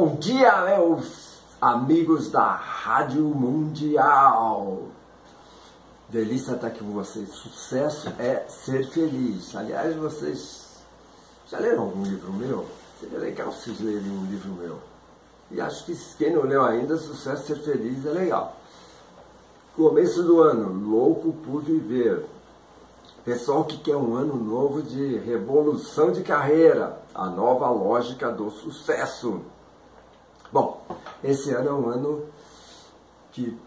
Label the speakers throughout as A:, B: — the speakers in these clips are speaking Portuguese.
A: Bom dia, meus amigos da Rádio Mundial. Delícia estar aqui com vocês. Sucesso é ser feliz. Aliás, vocês já leram algum livro meu? Seria legal vocês lerem um livro meu. E acho que quem não leu ainda, Sucesso é Ser Feliz é legal. Começo do ano, louco por viver. Pessoal que quer um ano novo de revolução de carreira, a nova lógica do sucesso. Bom, esse ano é um ano que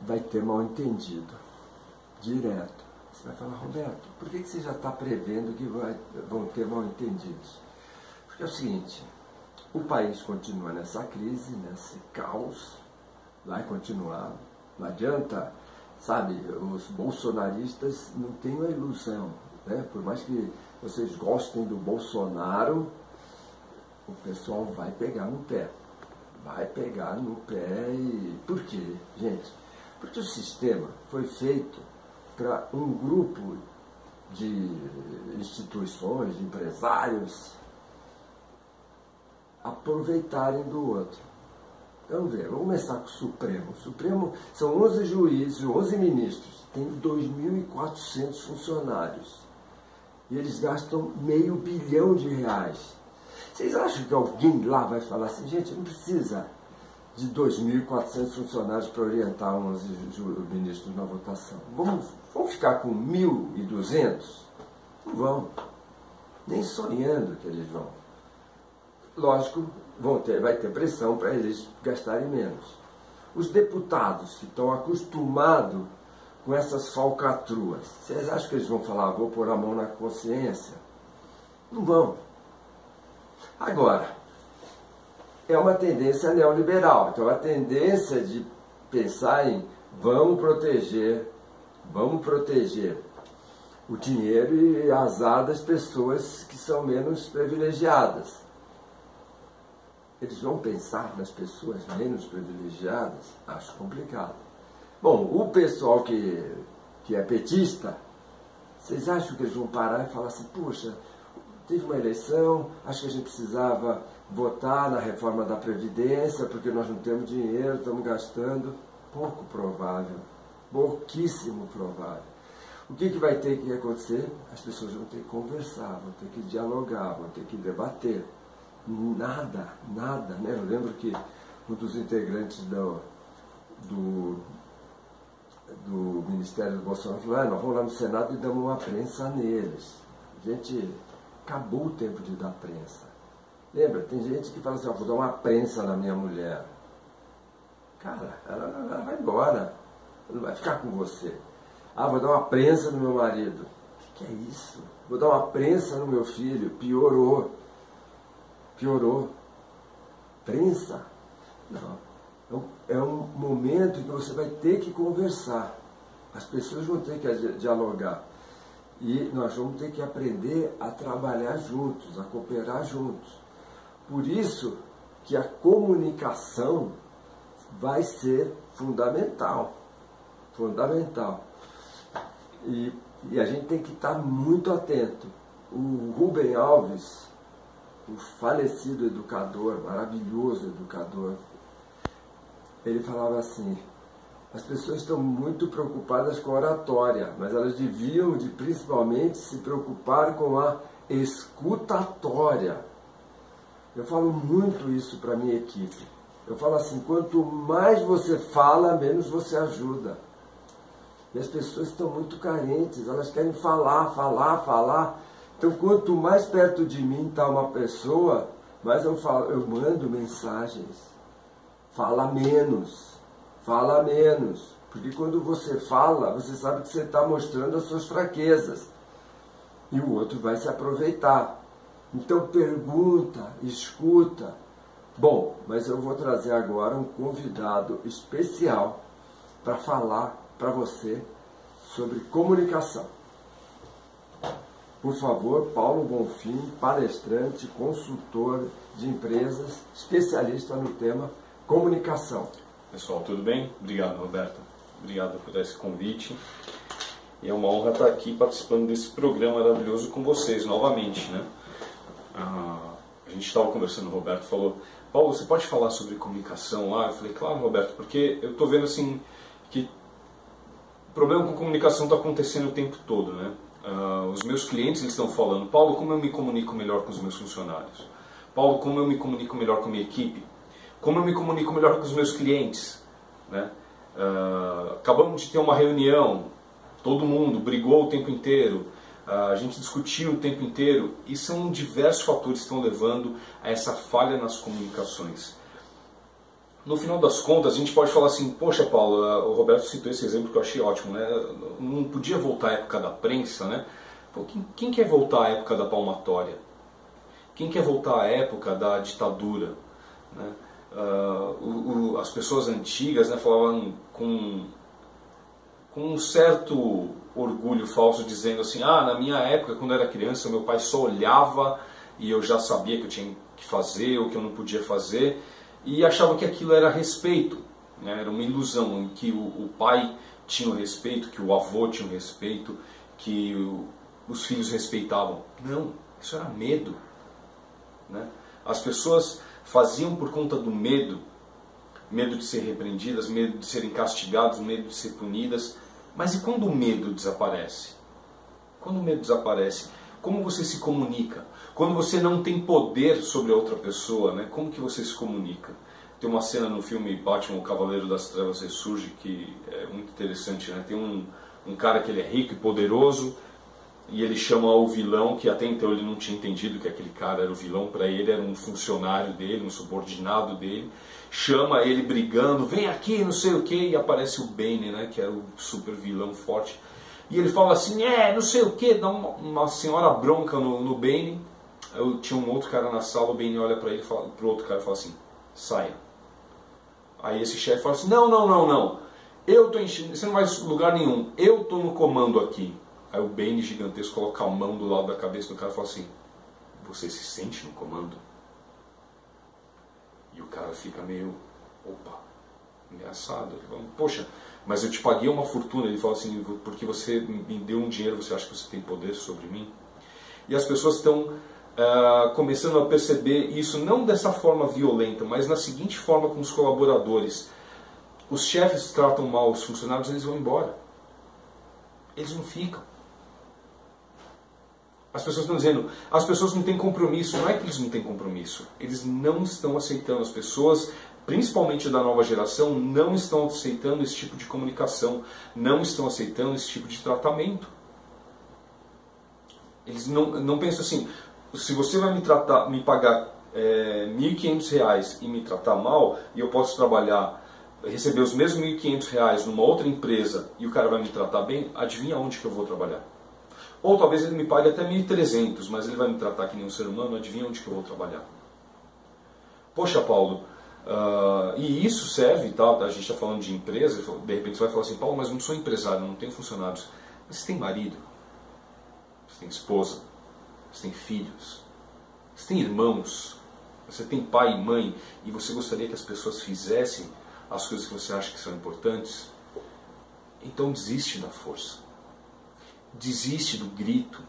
A: vai ter mal entendido, direto. Você vai falar, Roberto, por que você já está prevendo que vai, vão ter mal entendidos? Porque é o seguinte, o país continua nessa crise, nesse caos, vai continuar. Não adianta, sabe, os bolsonaristas não têm uma ilusão. Né? Por mais que vocês gostem do Bolsonaro, o pessoal vai pegar no pé vai pegar no pé e. Por quê, gente? Porque o sistema foi feito para um grupo de instituições, de empresários, aproveitarem do outro. Vamos ver, vamos começar com o Supremo. O Supremo são 11 juízes, 11 ministros, tem 2.400 funcionários. E eles gastam meio bilhão de reais vocês acham que alguém lá vai falar assim, gente, não precisa de 2.400 funcionários para orientar uns ministros na votação. Vamos, vamos ficar com 1.200? Não vão. Nem sonhando que eles vão. Lógico, vão ter, vai ter pressão para eles gastarem menos. Os deputados que estão acostumados com essas falcatruas, vocês acham que eles vão falar, vou pôr a mão na consciência? Não vão. Agora, é uma tendência neoliberal, então a tendência de pensar em vamos proteger, vamos proteger o dinheiro e azar das pessoas que são menos privilegiadas. Eles vão pensar nas pessoas menos privilegiadas? Acho complicado. Bom, o pessoal que, que é petista, vocês acham que eles vão parar e falar assim, poxa, teve uma eleição, acho que a gente precisava votar na reforma da Previdência, porque nós não temos dinheiro, estamos gastando. Pouco provável, pouquíssimo provável. O que, que vai ter que acontecer? As pessoas vão ter que conversar, vão ter que dialogar, vão ter que debater. Nada, nada. Né? Eu lembro que um dos integrantes do, do, do Ministério do Bolsonaro falou, ah, nós vamos lá no Senado e damos uma prensa neles. Gente, acabou o tempo de dar prensa. Lembra? Tem gente que fala assim, ó, vou dar uma prensa na minha mulher. Cara, ela, ela vai embora. Ela não vai ficar com você. Ah, vou dar uma prensa no meu marido. O que, que é isso? Vou dar uma prensa no meu filho. Piorou. Piorou. Prensa? Não. É um, é um momento em que você vai ter que conversar. As pessoas vão ter que dialogar. E nós vamos ter que aprender a trabalhar juntos, a cooperar juntos. Por isso que a comunicação vai ser fundamental. Fundamental. E, e a gente tem que estar muito atento. O Rubem Alves, o falecido educador, maravilhoso educador, ele falava assim, as pessoas estão muito preocupadas com a oratória, mas elas deviam de principalmente se preocupar com a escutatória. Eu falo muito isso para minha equipe. Eu falo assim, quanto mais você fala, menos você ajuda. E as pessoas estão muito carentes, elas querem falar, falar, falar. Então, quanto mais perto de mim está uma pessoa, mais eu, falo, eu mando mensagens. Fala menos fala menos. Porque quando você fala, você sabe que você está mostrando as suas fraquezas. E o outro vai se aproveitar. Então pergunta, escuta. Bom, mas eu vou trazer agora um convidado especial para falar para você sobre comunicação. Por favor, Paulo Bonfim, palestrante, consultor de empresas, especialista no tema comunicação.
B: Pessoal, tudo bem? Obrigado, Roberto. Obrigado por esse convite. E é uma honra estar aqui participando desse programa maravilhoso com vocês novamente, né? Ah, a gente estava conversando, o Roberto falou Paulo, você pode falar sobre comunicação lá? Eu falei, claro, Roberto, porque eu estou vendo assim que o problema com comunicação está acontecendo o tempo todo, né? Uh, os meus clientes estão falando, Paulo, como eu me comunico melhor com os meus funcionários? Paulo, como eu me comunico melhor com a minha equipe? Como eu me comunico melhor com os meus clientes? Né? Uh, acabamos de ter uma reunião, todo mundo brigou o tempo inteiro, uh, a gente discutiu o tempo inteiro, e são diversos fatores que estão levando a essa falha nas comunicações. No final das contas, a gente pode falar assim, poxa Paulo, o Roberto citou esse exemplo que eu achei ótimo, né? não podia voltar à época da prensa, né? Pô, quem, quem quer voltar à época da palmatória? Quem quer voltar à época da ditadura? Né? Uh, o, o, as pessoas antigas né, falavam com, com um certo orgulho falso, dizendo assim: Ah, na minha época, quando eu era criança, meu pai só olhava e eu já sabia que eu tinha que fazer ou que eu não podia fazer, e achavam que aquilo era respeito, né? era uma ilusão, em que o, o pai tinha o respeito, que o avô tinha o respeito, que o, os filhos respeitavam. Não, isso era medo. Né? As pessoas faziam por conta do medo, medo de ser repreendidas, medo de serem castigadas, medo de ser punidas. Mas e quando o medo desaparece? Quando o medo desaparece, como você se comunica? Quando você não tem poder sobre a outra pessoa, né? como que você se comunica? Tem uma cena no filme Batman, o Cavaleiro das Trevas Ressurge, que é muito interessante. Né? Tem um, um cara que ele é rico e poderoso, e ele chama o vilão, que até então ele não tinha entendido que aquele cara era o vilão, para ele era um funcionário dele, um subordinado dele, chama ele brigando, vem aqui, não sei o que, e aparece o Bane, né, que era o super vilão forte, e ele fala assim, é, não sei o que, dá uma, uma, senhora bronca no, no Bane, eu tinha um outro cara na sala, o Bane olha para ele, fala, pro outro cara e fala assim, saia. Aí esse chefe fala assim, não, não, não, não, eu tô enchendo, você não vai lugar nenhum, eu tô no comando aqui. Aí o Bane gigantesco coloca a mão do lado da cabeça do cara e fala assim: Você se sente no comando? E o cara fica meio, opa, ameaçado. Ele fala, Poxa, mas eu te paguei uma fortuna. Ele fala assim: Porque você me deu um dinheiro, você acha que você tem poder sobre mim? E as pessoas estão uh, começando a perceber isso não dessa forma violenta, mas na seguinte forma com os colaboradores. Os chefes tratam mal os funcionários, eles vão embora. Eles não ficam. As pessoas estão dizendo, as pessoas não têm compromisso. Não é que eles não têm compromisso. Eles não estão aceitando. As pessoas, principalmente da nova geração, não estão aceitando esse tipo de comunicação. Não estão aceitando esse tipo de tratamento. Eles não, não pensam assim, se você vai me tratar, me pagar é, R$ 1.500 e me tratar mal, e eu posso trabalhar, receber os mesmos R$ 1.500 numa outra empresa e o cara vai me tratar bem, adivinha onde que eu vou trabalhar? Ou talvez ele me pague até 1.300, mas ele vai me tratar que nem um ser humano, adivinha onde que eu vou trabalhar? Poxa, Paulo, uh, e isso serve, tá? a gente está falando de empresa, de repente você vai falar assim, Paulo, mas não sou empresário, não tenho funcionários. Mas você tem marido, você tem esposa, você tem filhos, você tem irmãos, você tem pai e mãe, e você gostaria que as pessoas fizessem as coisas que você acha que são importantes? Então desiste da força desiste do grito,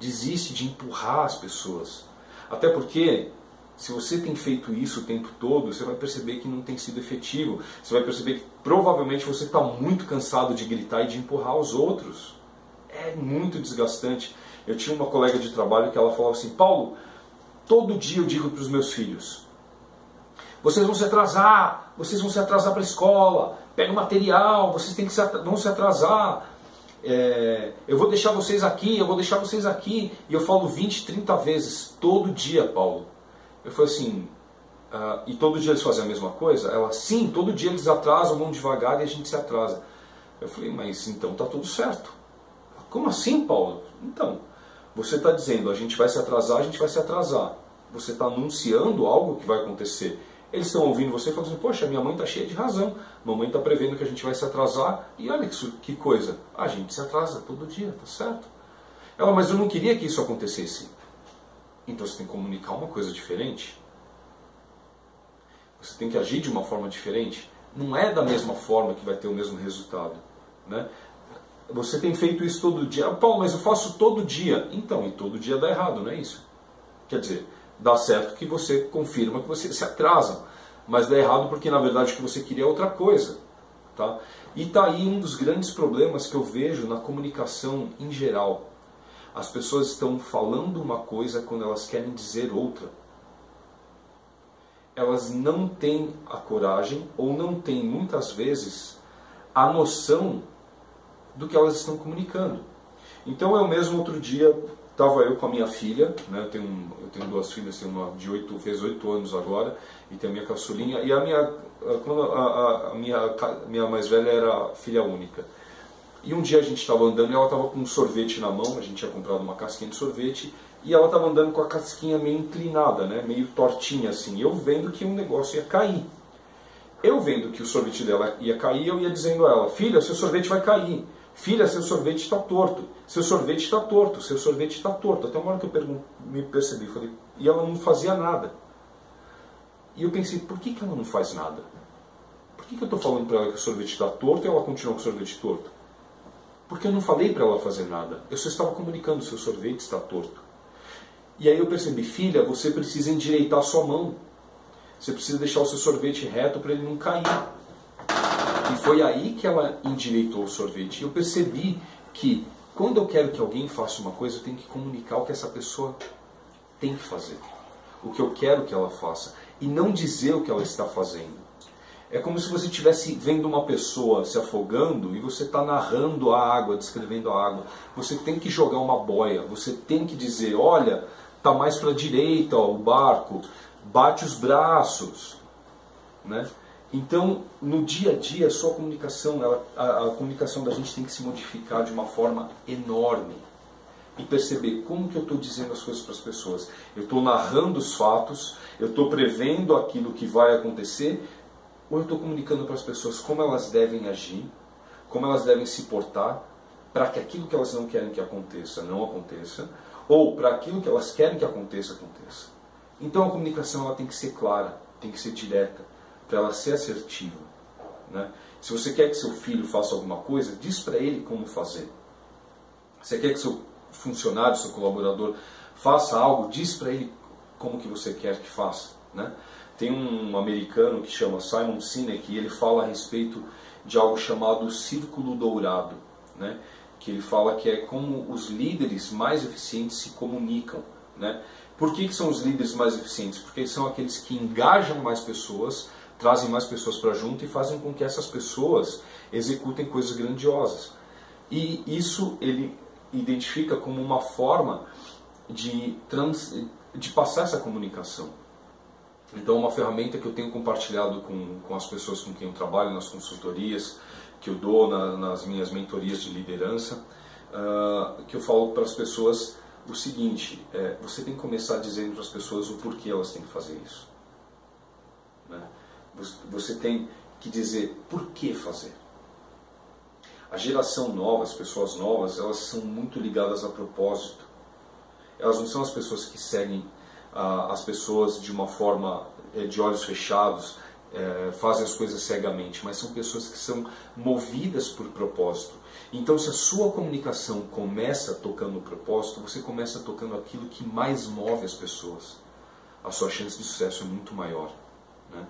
B: desiste de empurrar as pessoas. Até porque, se você tem feito isso o tempo todo, você vai perceber que não tem sido efetivo. Você vai perceber que provavelmente você está muito cansado de gritar e de empurrar os outros. É muito desgastante. Eu tinha uma colega de trabalho que ela falava assim: Paulo, todo dia eu digo para os meus filhos: vocês vão se atrasar, vocês vão se atrasar para a escola, pega material, vocês têm que se, vão se atrasar, é, eu vou deixar vocês aqui, eu vou deixar vocês aqui. E eu falo 20, 30 vezes, todo dia, Paulo. Eu falei assim, uh, e todo dia eles fazem a mesma coisa? Ela, sim, todo dia eles atrasam, vão devagar e a gente se atrasa. Eu falei, mas então tá tudo certo. Como assim, Paulo? Então, você está dizendo, a gente vai se atrasar, a gente vai se atrasar. Você está anunciando algo que vai acontecer. Eles estão ouvindo você e falando assim, poxa, minha mãe está cheia de razão. Mamãe está prevendo que a gente vai se atrasar e olha que, que coisa. A gente se atrasa todo dia, tá certo? Ela, mas eu não queria que isso acontecesse. Então você tem que comunicar uma coisa diferente. Você tem que agir de uma forma diferente. Não é da mesma forma que vai ter o mesmo resultado. Né? Você tem feito isso todo dia. Paulo, mas eu faço todo dia. Então, e todo dia dá errado, não é isso? Quer dizer, dá certo que você confirma que você se atrasa, mas dá errado porque na verdade o que você queria é outra coisa. Tá? E está aí um dos grandes problemas que eu vejo na comunicação em geral. As pessoas estão falando uma coisa quando elas querem dizer outra. Elas não têm a coragem ou não têm muitas vezes a noção do que elas estão comunicando. Então eu mesmo outro dia estava eu com a minha filha, né, eu, tenho, eu tenho duas filhas, tenho uma de oito, fez oito anos agora, e tem a minha caçulinha, e a minha, quando a, a, a minha, a minha mais velha era filha única. E um dia a gente estava andando e ela estava com um sorvete na mão, a gente tinha comprado uma casquinha de sorvete, e ela estava andando com a casquinha meio inclinada, né, meio tortinha assim, eu vendo que um negócio ia cair. Eu vendo que o sorvete dela ia cair, eu ia dizendo a ela, filha, seu sorvete vai cair. Filha, seu sorvete está torto. Seu sorvete está torto. Seu sorvete está torto. Até uma hora que eu me percebi, falei, e ela não fazia nada. E eu pensei, por que, que ela não faz nada? Por que, que eu estou falando para ela que o sorvete está torto e ela continua com o sorvete torto? Porque eu não falei para ela fazer nada. Eu só estava comunicando, seu sorvete está torto. E aí eu percebi, filha, você precisa endireitar a sua mão. Você precisa deixar o seu sorvete reto para ele não cair. E foi aí que ela endireitou o sorvete. E eu percebi que quando eu quero que alguém faça uma coisa, eu tenho que comunicar o que essa pessoa tem que fazer. O que eu quero que ela faça. E não dizer o que ela está fazendo. É como se você estivesse vendo uma pessoa se afogando e você está narrando a água, descrevendo a água. Você tem que jogar uma boia, você tem que dizer: olha, está mais para a direita ó, o barco, bate os braços. Né? Então, no dia a dia, a sua comunicação, ela, a, a, comunicação da gente tem que se modificar de uma forma enorme. E perceber como que eu estou dizendo as coisas para as pessoas. Eu estou narrando os fatos, eu estou prevendo aquilo que vai acontecer, ou eu estou comunicando para as pessoas como elas devem agir, como elas devem se portar, para que aquilo que elas não querem que aconteça, não aconteça, ou para aquilo que elas querem que aconteça, aconteça. Então a comunicação ela tem que ser clara, tem que ser direta para ela ser assertiva. Né? Se você quer que seu filho faça alguma coisa, diz para ele como fazer. Se você quer que seu funcionário, seu colaborador faça algo, diz para ele como que você quer que faça. Né? Tem um americano que chama Simon Sinek e ele fala a respeito de algo chamado círculo dourado, né? que ele fala que é como os líderes mais eficientes se comunicam. Né? Por que, que são os líderes mais eficientes? Porque são aqueles que engajam mais pessoas, trazem mais pessoas para junto e fazem com que essas pessoas executem coisas grandiosas. E isso ele identifica como uma forma de, trans, de passar essa comunicação. Então, uma ferramenta que eu tenho compartilhado com, com as pessoas com quem eu trabalho, nas consultorias que eu dou, na, nas minhas mentorias de liderança, uh, que eu falo para as pessoas o seguinte: é, você tem que começar dizendo para as pessoas o porquê elas têm que fazer isso. Você tem que dizer por que fazer. A geração nova, as pessoas novas, elas são muito ligadas a propósito. Elas não são as pessoas que seguem ah, as pessoas de uma forma eh, de olhos fechados, eh, fazem as coisas cegamente, mas são pessoas que são movidas por propósito. Então, se a sua comunicação começa tocando o propósito, você começa tocando aquilo que mais move as pessoas. A sua chance de sucesso é muito maior. Né?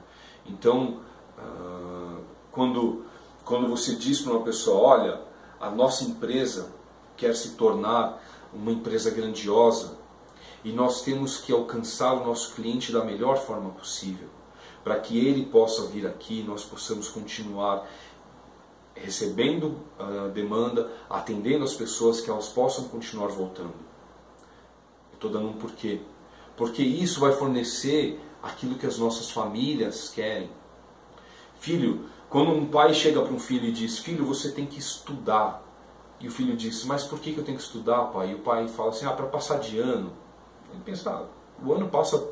B: Então, uh, quando, quando você diz para uma pessoa, olha, a nossa empresa quer se tornar uma empresa grandiosa e nós temos que alcançar o nosso cliente da melhor forma possível, para que ele possa vir aqui e nós possamos continuar recebendo a demanda, atendendo as pessoas, que elas possam continuar voltando. Estou dando um porquê. Porque isso vai fornecer aquilo que as nossas famílias querem. Filho, quando um pai chega para um filho e diz: Filho, você tem que estudar. E o filho diz: Mas por que eu tenho que estudar, pai? E o pai fala assim: Ah, para passar de ano. Ele pensa: ah, O ano passa,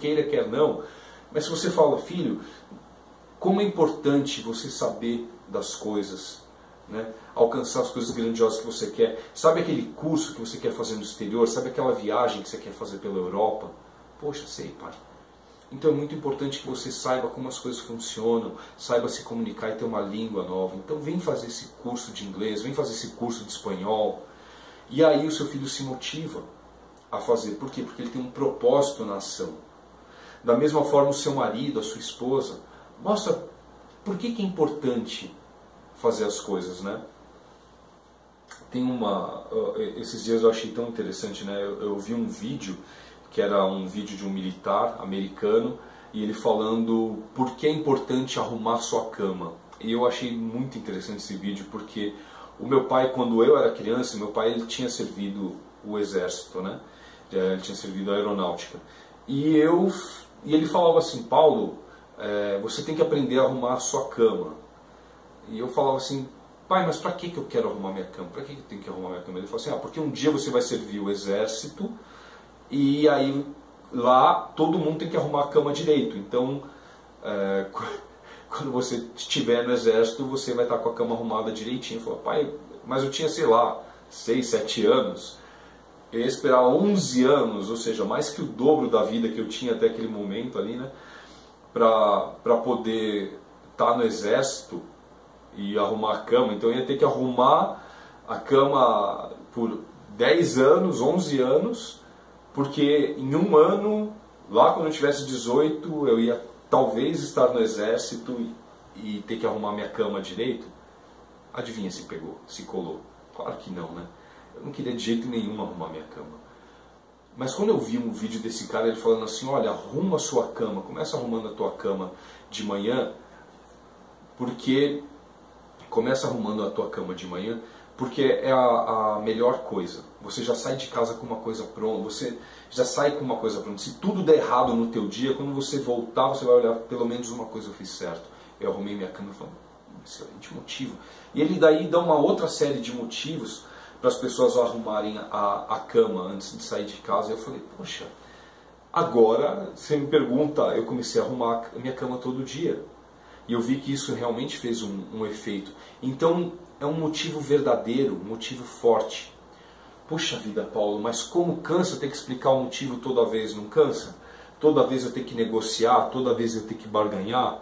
B: queira, quer não. Mas se você fala, filho, como é importante você saber das coisas, né? alcançar as coisas grandiosas que você quer. Sabe aquele curso que você quer fazer no exterior? Sabe aquela viagem que você quer fazer pela Europa? Poxa, sei, pai. Então é muito importante que você saiba como as coisas funcionam, saiba se comunicar e ter uma língua nova. Então vem fazer esse curso de inglês, vem fazer esse curso de espanhol. E aí o seu filho se motiva a fazer. Por quê? Porque ele tem um propósito na ação. Da mesma forma, o seu marido, a sua esposa, mostra por que, que é importante fazer as coisas, né? Tem uma... Esses dias eu achei tão interessante, né? Eu, eu vi um vídeo, que era um vídeo de um militar americano, e ele falando por que é importante arrumar sua cama. E eu achei muito interessante esse vídeo, porque o meu pai, quando eu era criança, meu pai ele tinha servido o exército, né? Ele tinha servido a aeronáutica. E eu e ele falava assim, Paulo, é, você tem que aprender a arrumar a sua cama. E eu falava assim, pai, mas para que que eu quero arrumar minha cama? Para que eu tenho que arrumar minha cama? Ele falou assim, ah, porque um dia você vai servir o exército e aí lá todo mundo tem que arrumar a cama direito. Então é, quando você estiver no exército, você vai estar com a cama arrumada direitinho. Falou, pai, mas eu tinha, sei lá, 6, 7 anos. Eu ia esperar 11 anos, ou seja, mais que o dobro da vida que eu tinha até aquele momento ali, né? Para poder estar no exército e arrumar a cama. Então eu ia ter que arrumar a cama por 10 anos, 11 anos, porque em um ano, lá quando eu tivesse 18, eu ia talvez estar no exército e, e ter que arrumar minha cama direito, adivinha se pegou, se colou? Claro que não, né? Eu não queria de jeito nenhum arrumar minha cama. Mas quando eu vi um vídeo desse cara, ele falando assim, olha, arruma a sua cama, começa arrumando a tua cama de manhã, porque começa arrumando a tua cama de manhã, porque é a, a, melhor coisa. Você já sai de casa com uma coisa pronta, você já sai com uma coisa pronta. Se tudo der errado no teu dia, quando você voltar, você vai olhar, pelo menos uma coisa eu fiz certo. Eu arrumei minha cama e falei, hum, excelente motivo. E ele daí dá uma outra série de motivos para as pessoas arrumarem a, a cama antes de sair de casa. Eu falei, poxa, agora você me pergunta, eu comecei a arrumar a minha cama todo dia. E eu vi que isso realmente fez um, um efeito. Então, é um motivo verdadeiro, um motivo forte. Puxa vida, Paulo, mas como cansa ter que explicar o motivo toda vez, não cansa? Toda vez eu tenho que negociar, toda vez eu tenho que barganhar?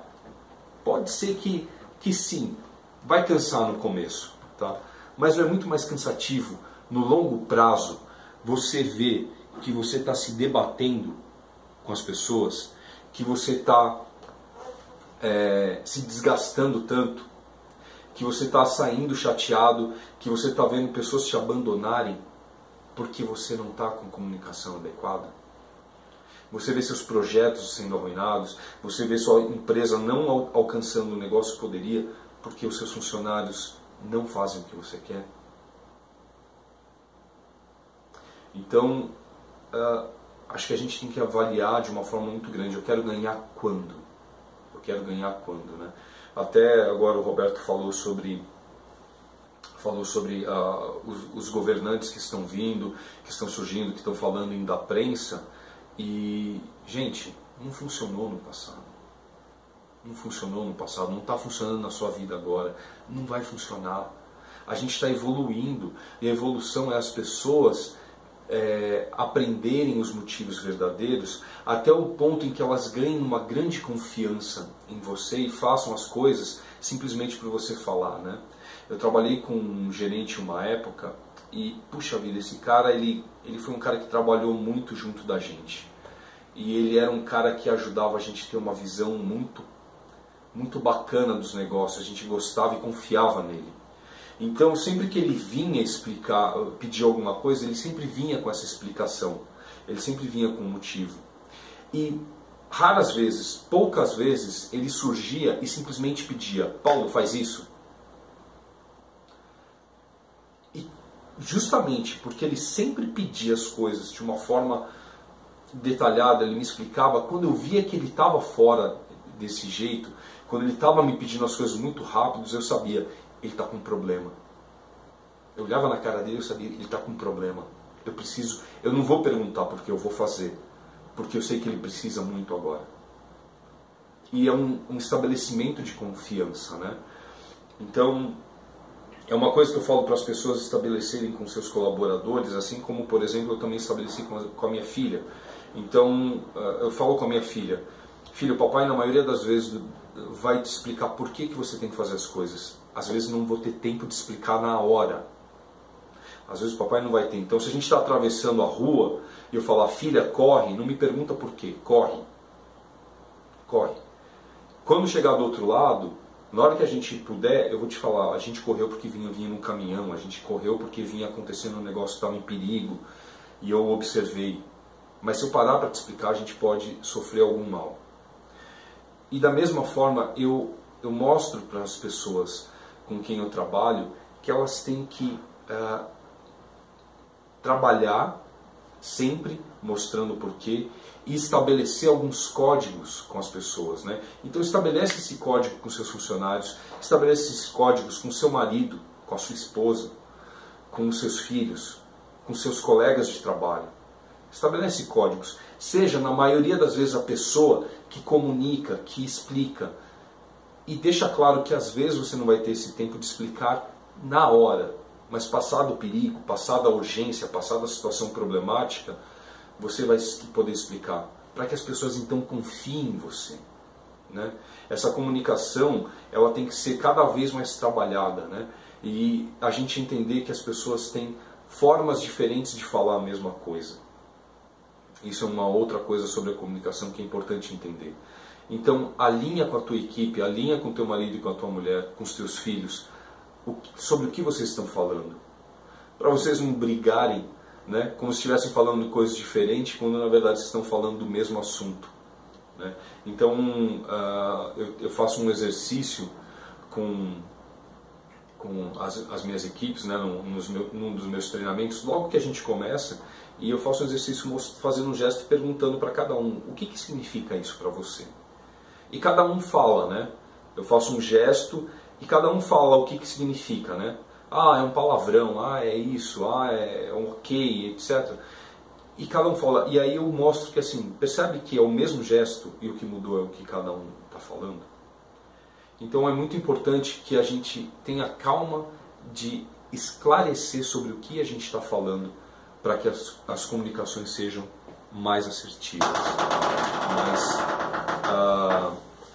B: Pode ser que, que sim, vai cansar no começo, tá? mas é muito mais cansativo no longo prazo você vê que você está se debatendo com as pessoas, que você está é, se desgastando tanto, que você está saindo chateado, que você está vendo pessoas te abandonarem porque você não está com comunicação adequada. Você vê seus projetos sendo arruinados, você vê sua empresa não alcançando o negócio que poderia porque os seus funcionários não fazem o que você quer. Então, uh, acho que a gente tem que avaliar de uma forma muito grande. Eu quero ganhar quando? Eu quero ganhar quando, né? Até agora o Roberto falou sobre falou sobre uh, os, os, governantes que estão vindo, que estão surgindo, que estão falando em da prensa. E, gente, não funcionou no passado. Não funcionou no passado, não está funcionando na sua vida agora, não vai funcionar. A gente está evoluindo e a evolução é as pessoas é, aprenderem os motivos verdadeiros até o ponto em que elas ganhem uma grande confiança em você e façam as coisas simplesmente por você falar, né? Eu trabalhei com um gerente uma época e, puxa vida, esse cara, ele, ele foi um cara que trabalhou muito junto da gente. E ele era um cara que ajudava a gente a ter uma visão muito, muito bacana dos negócios. A gente gostava e confiava nele. Então, sempre que ele vinha explicar, pedir alguma coisa, ele sempre vinha com essa explicação. Ele sempre vinha com um motivo. E raras vezes, poucas vezes, ele surgia e simplesmente pedia: Paulo, faz isso. E justamente porque ele sempre pedia as coisas de uma forma detalhada, ele me explicava, quando eu via que ele estava fora desse jeito, quando ele estava me pedindo as coisas muito rápidas, eu sabia, ele está com um problema. Eu olhava na cara dele e sabia, ele está com um problema. Eu preciso, eu não vou perguntar porque eu vou fazer, porque eu sei que ele precisa muito agora. E é um, um estabelecimento de confiança, né? Então, é uma coisa que eu falo para as pessoas estabelecerem com seus colaboradores, assim como, por exemplo, eu também estabeleci com a, minha filha. Então, ah, eu falo com a minha filha, filho, papai na maioria das vezes vai te explicar por que, que você tem que fazer as coisas às vezes não vou ter tempo de explicar na hora. Às vezes o papai não vai ter. Então, se a gente está atravessando a rua e eu falar, filha, corre, não me pergunta por quê, corre. Corre. Quando chegar do outro lado, na hora que a gente puder, eu vou te falar, a gente correu porque vinha, vinha num caminhão, a gente correu porque vinha acontecendo um negócio que estava em perigo, e eu observei. Mas se eu parar para te explicar, a gente pode sofrer algum mal. E da mesma forma, eu, eu mostro para as pessoas com quem eu trabalho que elas têm que uh, trabalhar sempre mostrando o porquê e estabelecer alguns códigos com as pessoas. Né? Então estabelece esse código com seus funcionários, estabelece esses códigos com seu marido, com a sua esposa, com os seus filhos, com seus colegas de trabalho. Estabelece códigos. Seja, na maioria das vezes, a pessoa que comunica, que explica. E deixa claro que às vezes você não vai ter esse tempo de explicar na hora, mas passado o perigo, passada a urgência, passada a situação problemática, você vai poder explicar. Para que as pessoas então confiem em você. Né? Essa comunicação ela tem que ser cada vez mais trabalhada. Né? E a gente entender que as pessoas têm formas diferentes de falar a mesma coisa. Isso é uma outra coisa sobre a comunicação que é importante entender. Então, alinha com a tua equipe, alinha com teu marido e com a tua mulher, com os teus filhos, sobre o que vocês estão falando. Para vocês não brigarem, né, como se estivessem falando coisas diferentes, quando na verdade vocês estão falando do mesmo assunto. Né? Então, uh, eu, eu, faço um exercício com, com as, as minhas equipes, né, num, meu, num dos meus treinamentos, logo que a gente começa, e eu faço um exercício fazendo um gesto perguntando para cada um o que, que significa isso para você. E cada um fala, né? Eu faço um gesto e cada um fala o que, que significa, né? Ah, é um palavrão, ah, é isso, ah, é um ok, etc. E cada um fala, e aí eu mostro que assim, percebe que é o mesmo gesto e o que mudou é o que cada um está falando? Então é muito importante que a gente tenha calma de esclarecer sobre o que a gente está falando para que as, as comunicações sejam mais assertivas,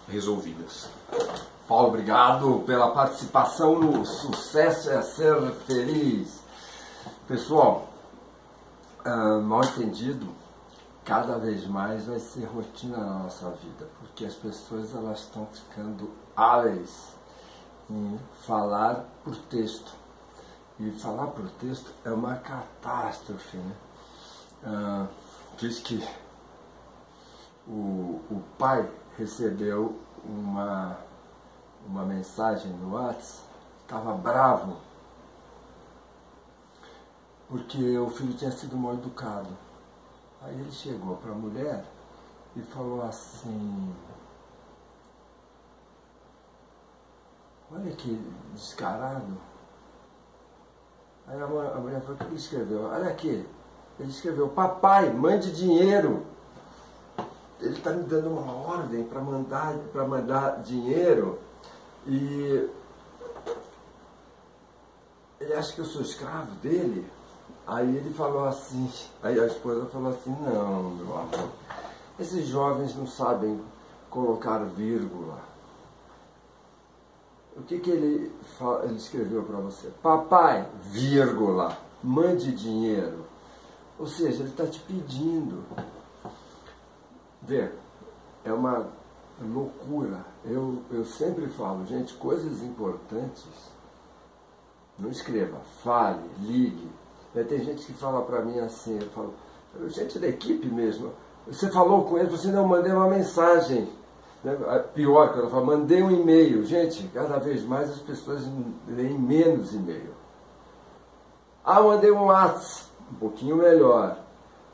B: resolvidas.
A: Paulo, obrigado pela participação no Sucesso é Ser Feliz. Pessoal, uh, mal entendido, cada vez mais vai ser rotina na nossa vida, porque as pessoas elas estão ficando ágeis em falar por texto. E falar por texto é uma catástrofe. Né? Uh, diz que o, o pai recebeu uma uma mensagem no WhatsApp, estava bravo, porque o filho tinha sido mal educado. Aí ele chegou para a mulher e falou assim, olha que descarado. Aí a mulher falou, o que ele escreveu? Olha aqui, ele escreveu, papai, mande dinheiro. Ele está me dando uma ordem para mandar, mandar dinheiro e ele acha que eu sou escravo dele. Aí ele falou assim, aí a esposa falou assim, não, meu amor, esses jovens não sabem colocar vírgula. O que, que ele, ele escreveu para você? Papai, vírgula, mande dinheiro. Ou seja, ele está te pedindo. Vê, é uma loucura. Eu, eu sempre falo, gente, coisas importantes, não escreva, fale, ligue. Tem gente que fala para mim assim, eu falo, gente da equipe mesmo, você falou com ele, você não mandei uma mensagem. Né? Pior, quando eu falo, mandei um e-mail. Gente, cada vez mais as pessoas leem menos e-mail. Ah, mandei um WhatsApp, um pouquinho melhor.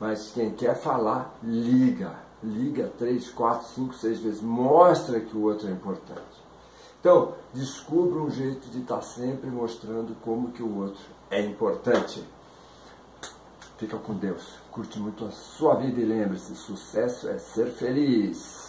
A: Mas quem quer falar, liga liga três, quatro, cinco, seis vezes, mostra que o outro é importante. Então, descubra um jeito de estar sempre mostrando como que o outro é importante. Fica com Deus, curte muito a sua vida e lembre-se, sucesso é ser feliz.